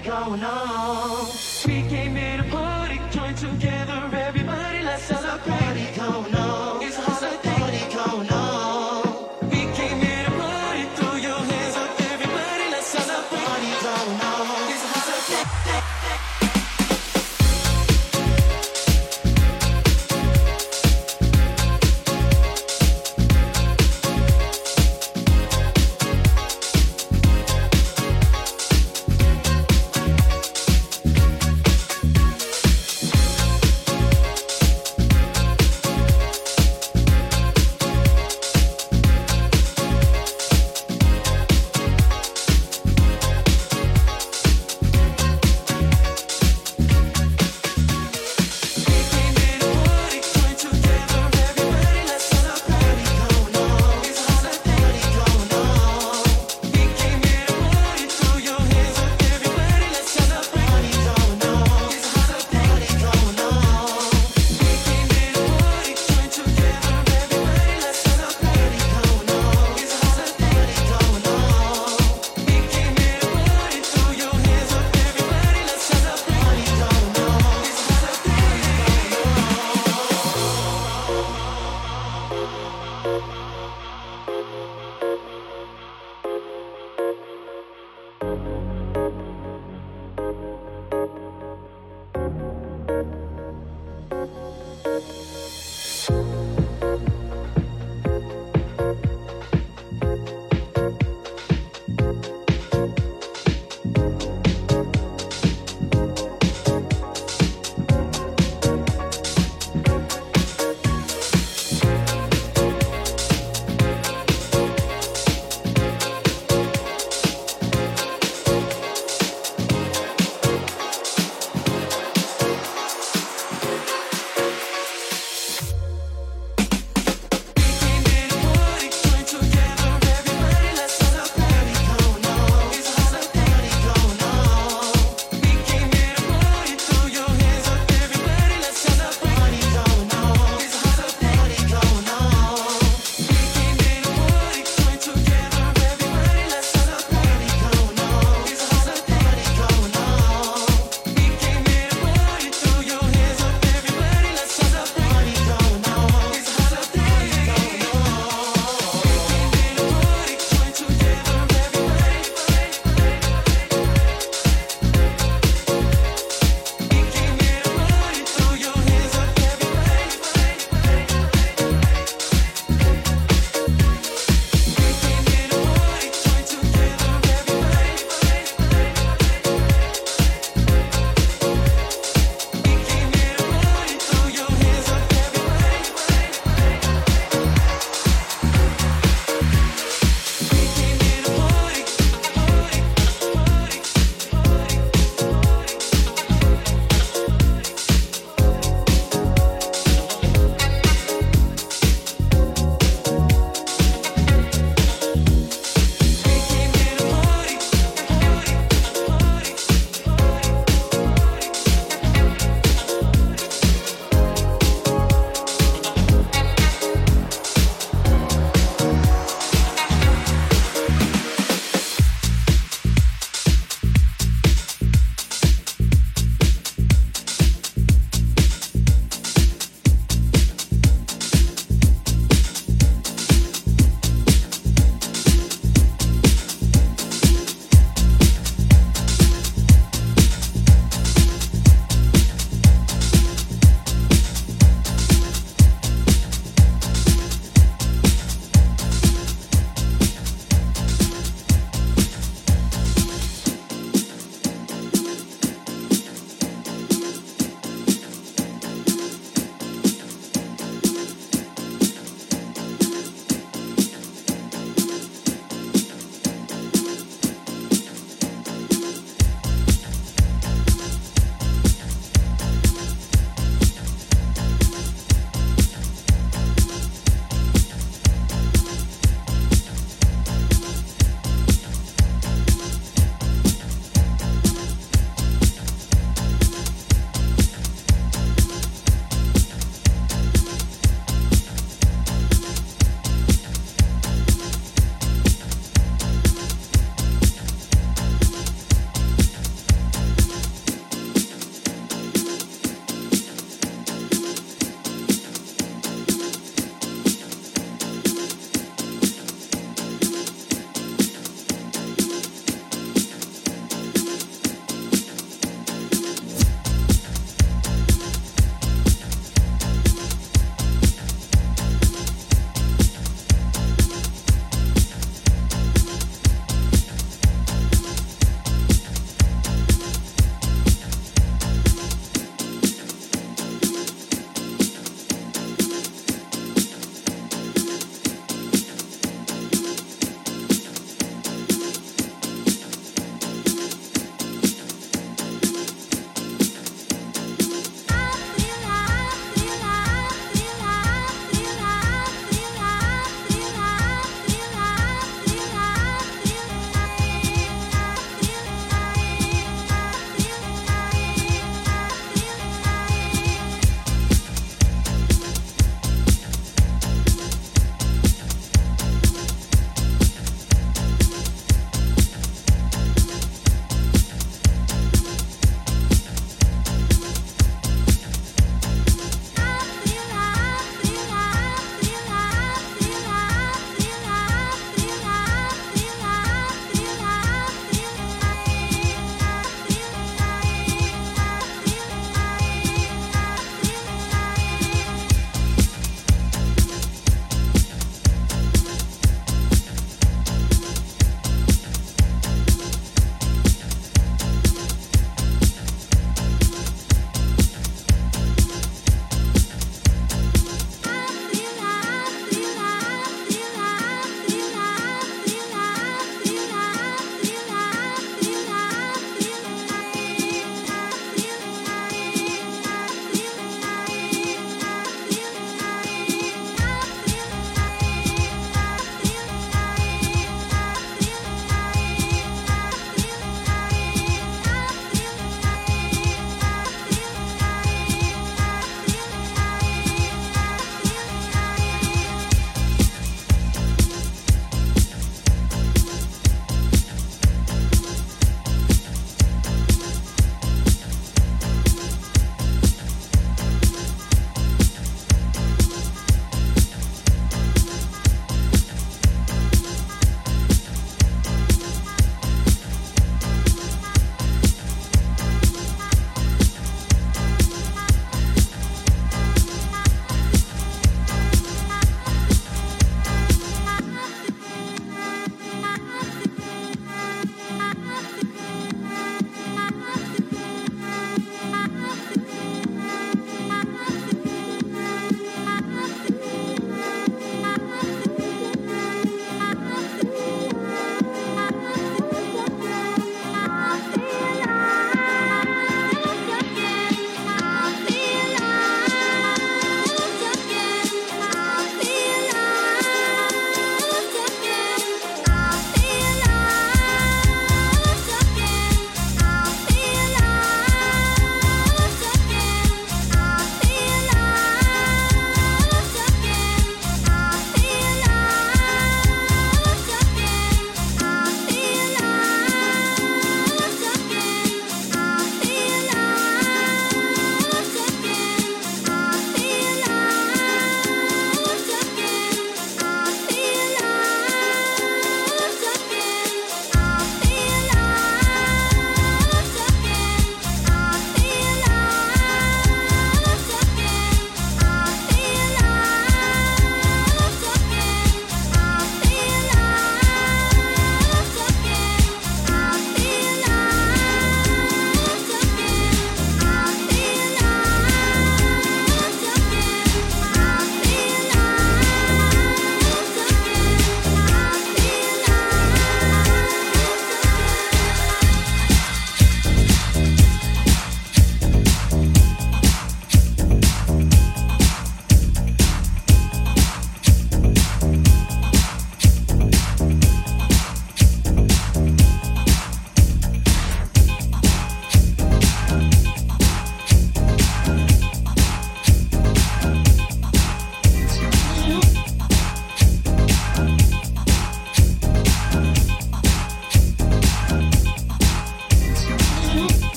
going on. We came here to party, join together, everybody, let's celebrate. Party going on.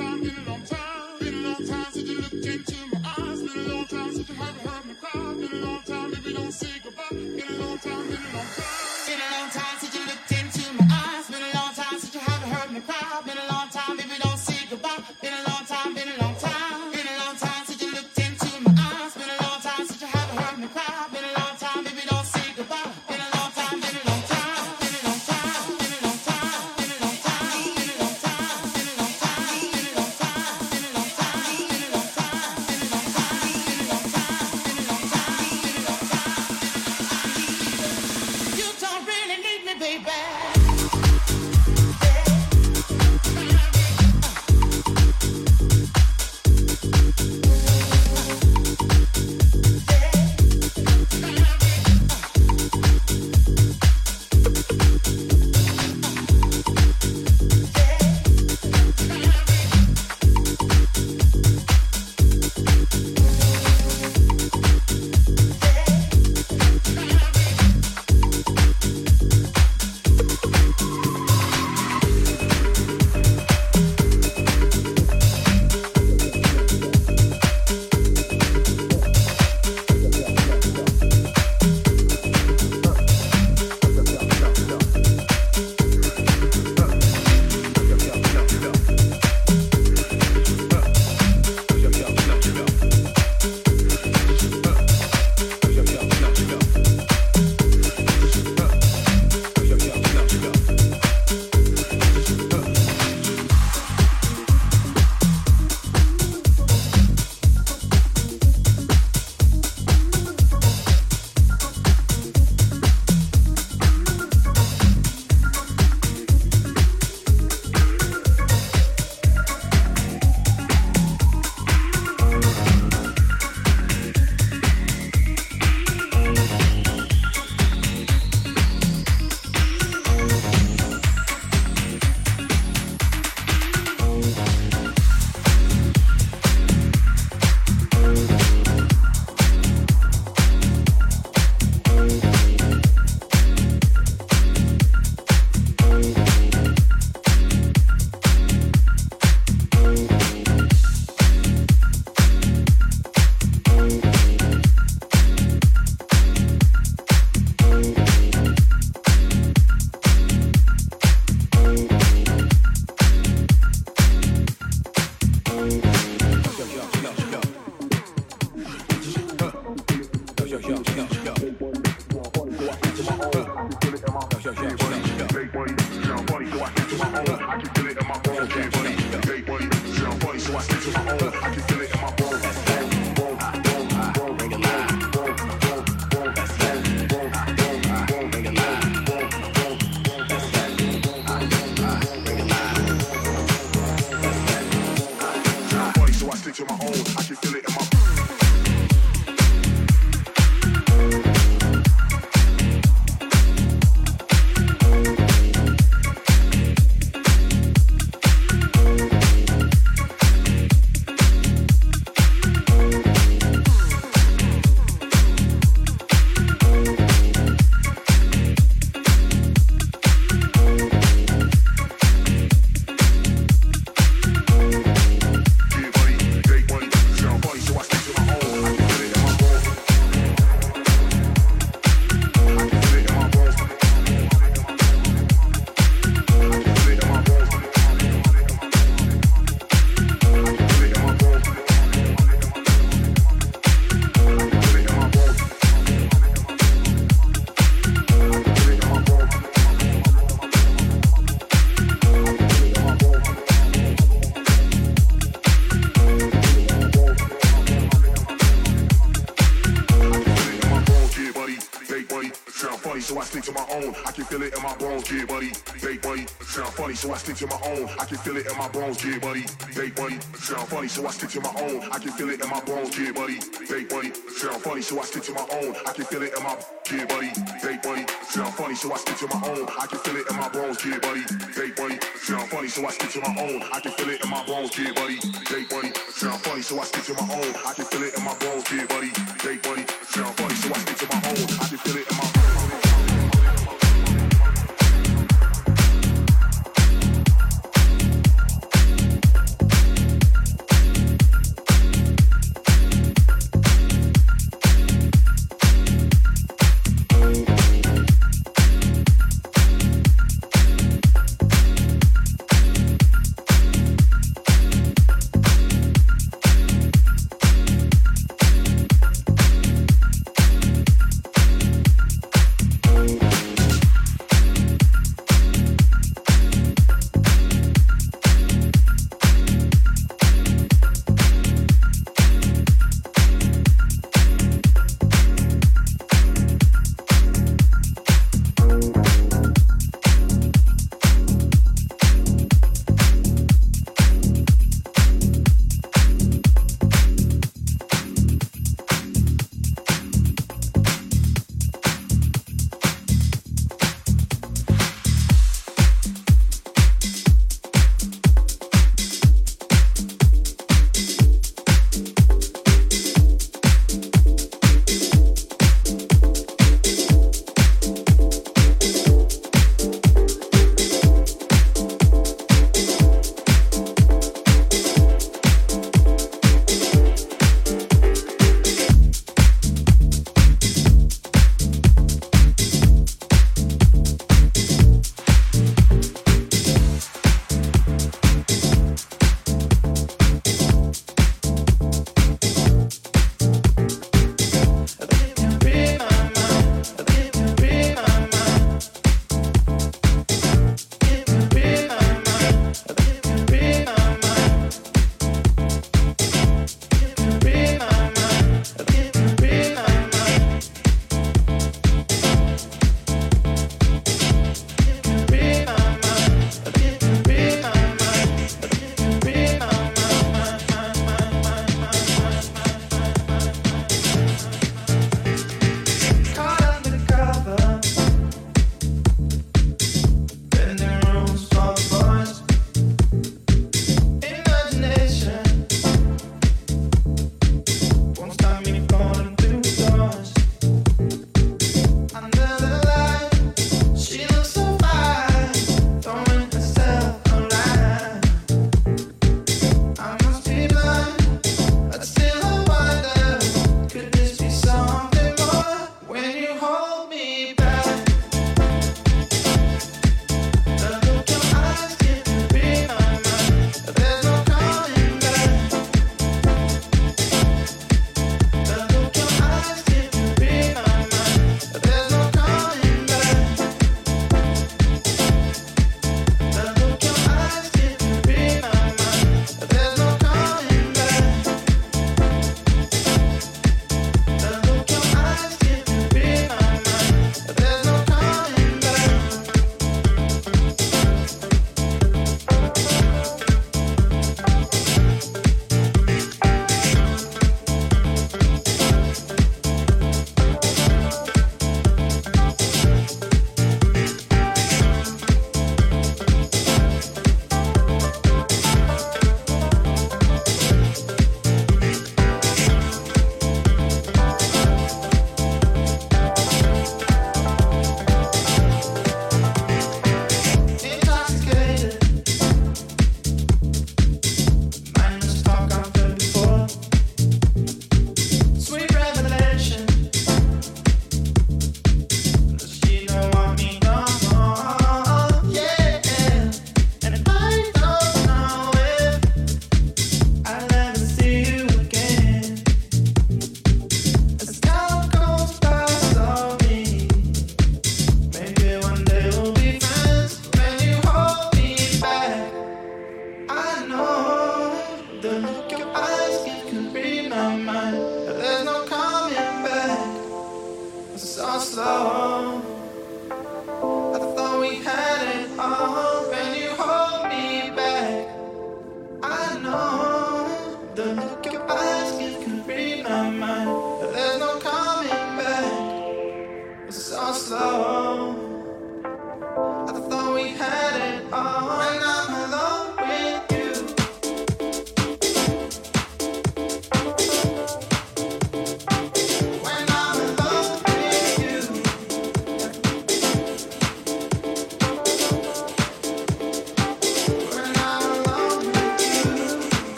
been a long time, been a long time since you looked into my eyes. Been a long time since you haven't heard me cry. Been a long time, baby, don't say goodbye. Been a long time, been a long time, since you looked so I stick to my own. I can feel it in my bones, yeah, buddy. They buddy, sound funny, so I stick to my own. I can feel it in my bones, yeah, buddy. They buddy, sound funny, so I stick to my own. I can feel it in my yeah, buddy. They buddy, sound funny, so I stick to my own. I can feel it in my bones, yeah, buddy. They buddy, sound funny, so I stick to my own. I can feel it in my bones, yeah, buddy. They buddy, sound funny, so I stick to my own. I can